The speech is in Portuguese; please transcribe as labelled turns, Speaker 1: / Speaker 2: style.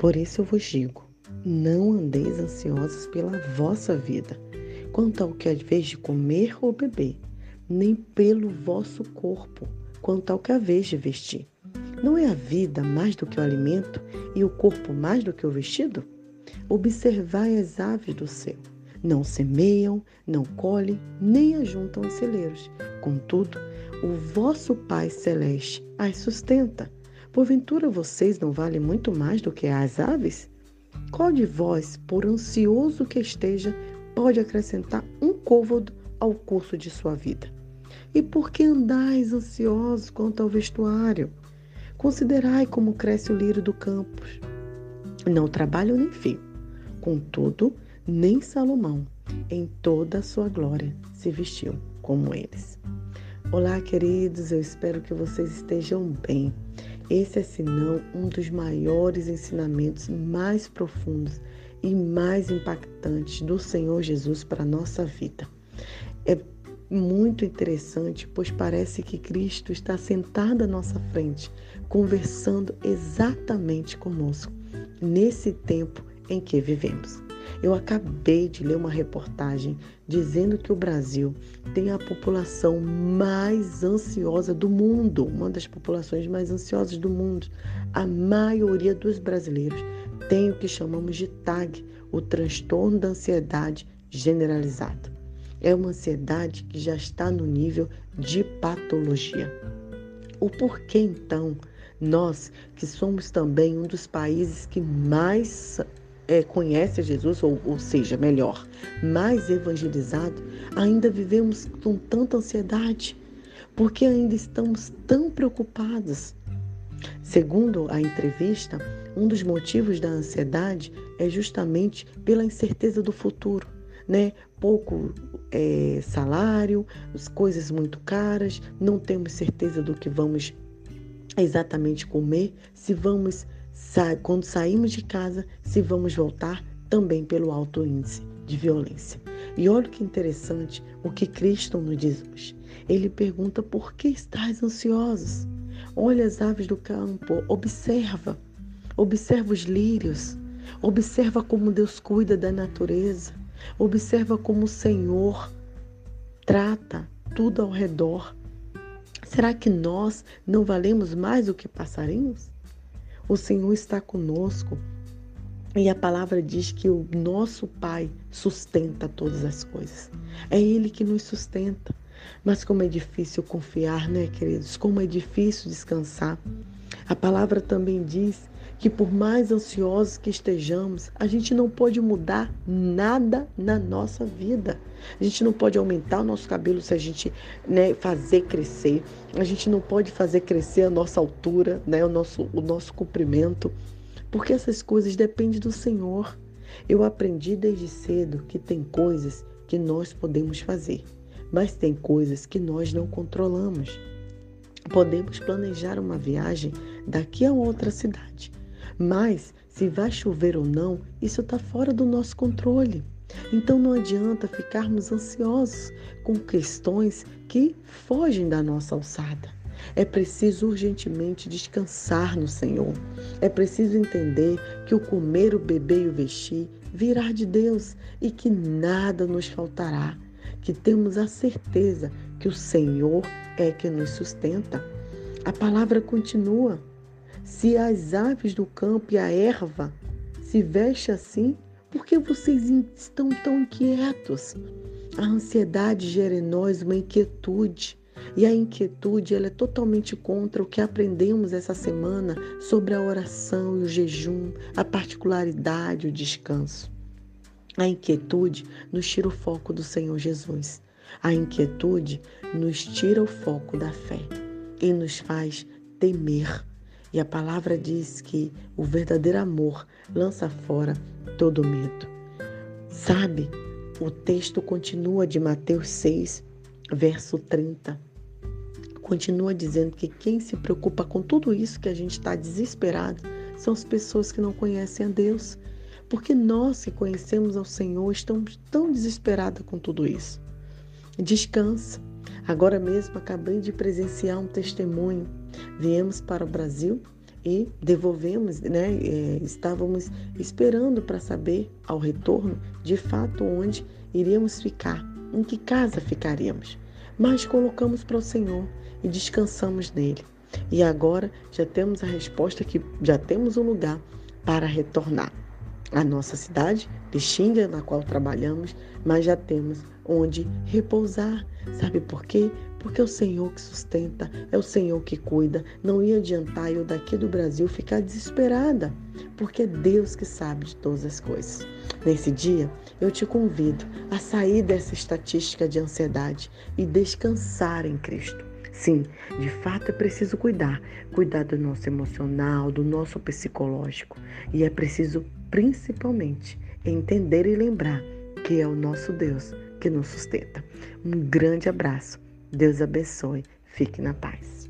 Speaker 1: Por isso eu vos digo: não andeis ansiosos pela vossa vida, quanto ao que haveis de comer ou beber, nem pelo vosso corpo, quanto ao que haveis de vestir. Não é a vida mais do que o alimento e o corpo mais do que o vestido? Observai as aves do céu. Não semeiam, não colhem, nem ajuntam em celeiros. Contudo, o vosso Pai Celeste as sustenta. Porventura vocês não valem muito mais do que as aves? Qual de vós, por ansioso que esteja, pode acrescentar um côvado ao curso de sua vida? E por que andais ansiosos quanto ao vestuário? Considerai como cresce o lírio do campo. Não trabalho nem fio. Contudo, nem Salomão, em toda a sua glória, se vestiu como eles. Olá, queridos, eu espero que vocês estejam bem. Esse é, se não, um dos maiores ensinamentos mais profundos e mais impactantes do Senhor Jesus para a nossa vida. É muito interessante, pois parece que Cristo está sentado à nossa frente, conversando exatamente conosco, nesse tempo em que vivemos. Eu acabei de ler uma reportagem dizendo que o Brasil tem a população mais ansiosa do mundo, uma das populações mais ansiosas do mundo. A maioria dos brasileiros tem o que chamamos de TAG, o transtorno da ansiedade generalizada. É uma ansiedade que já está no nível de patologia. O porquê então nós, que somos também um dos países que mais é, conhece Jesus, ou, ou seja, melhor, mais evangelizado, ainda vivemos com tanta ansiedade? Porque ainda estamos tão preocupados? Segundo a entrevista, um dos motivos da ansiedade é justamente pela incerteza do futuro, né? Pouco é, salário, as coisas muito caras, não temos certeza do que vamos exatamente comer, se vamos quando saímos de casa, se vamos voltar, também pelo alto índice de violência. E olha que interessante o que Cristo nos diz hoje. Ele pergunta por que estás ansiosos? Olha as aves do campo, observa, observa os lírios, observa como Deus cuida da natureza, observa como o Senhor trata tudo ao redor. Será que nós não valemos mais do que passarinhos? O Senhor está conosco e a palavra diz que o nosso Pai sustenta todas as coisas. É Ele que nos sustenta. Mas como é difícil confiar, né, queridos? Como é difícil descansar. A palavra também diz que por mais ansiosos que estejamos, a gente não pode mudar nada na nossa vida. A gente não pode aumentar o nosso cabelo se a gente né, fazer crescer. A gente não pode fazer crescer a nossa altura, né, o, nosso, o nosso comprimento, porque essas coisas dependem do Senhor. Eu aprendi desde cedo que tem coisas que nós podemos fazer, mas tem coisas que nós não controlamos. Podemos planejar uma viagem daqui a outra cidade, mas se vai chover ou não, isso está fora do nosso controle. Então não adianta ficarmos ansiosos com questões que fogem da nossa alçada. É preciso urgentemente descansar no Senhor. É preciso entender que o comer, o beber e o vestir virá de Deus e que nada nos faltará. Que temos a certeza que o Senhor é que nos sustenta. A palavra continua. Se as aves do campo e a erva se vestem assim, por que vocês estão tão inquietos? A ansiedade gera em nós uma inquietude. E a inquietude ela é totalmente contra o que aprendemos essa semana sobre a oração e o jejum, a particularidade, o descanso. A inquietude nos tira o foco do Senhor Jesus. A inquietude nos tira o foco da fé e nos faz temer e a palavra diz que o verdadeiro amor lança fora todo medo. Sabe, o texto continua de Mateus 6, verso 30. Continua dizendo que quem se preocupa com tudo isso que a gente está desesperado são as pessoas que não conhecem a Deus. Porque nós que conhecemos ao Senhor estamos tão desesperados com tudo isso. Descansa. Agora mesmo acabei de presenciar um testemunho. Viemos para o Brasil e devolvemos, né? É, estávamos esperando para saber ao retorno de fato onde iríamos ficar, em que casa ficaríamos. Mas colocamos para o Senhor e descansamos nele. E agora já temos a resposta que já temos um lugar para retornar. A nossa cidade, Pixinga, na qual trabalhamos, mas já temos onde repousar. Sabe por quê? Porque é o Senhor que sustenta, é o Senhor que cuida. Não ia adiantar eu daqui do Brasil ficar desesperada, porque é Deus que sabe de todas as coisas. Nesse dia, eu te convido a sair dessa estatística de ansiedade e descansar em Cristo. Sim, de fato é preciso cuidar, cuidar do nosso emocional, do nosso psicológico. E é preciso, principalmente, entender e lembrar que é o nosso Deus que nos sustenta. Um grande abraço. Deus abençoe. Fique na paz.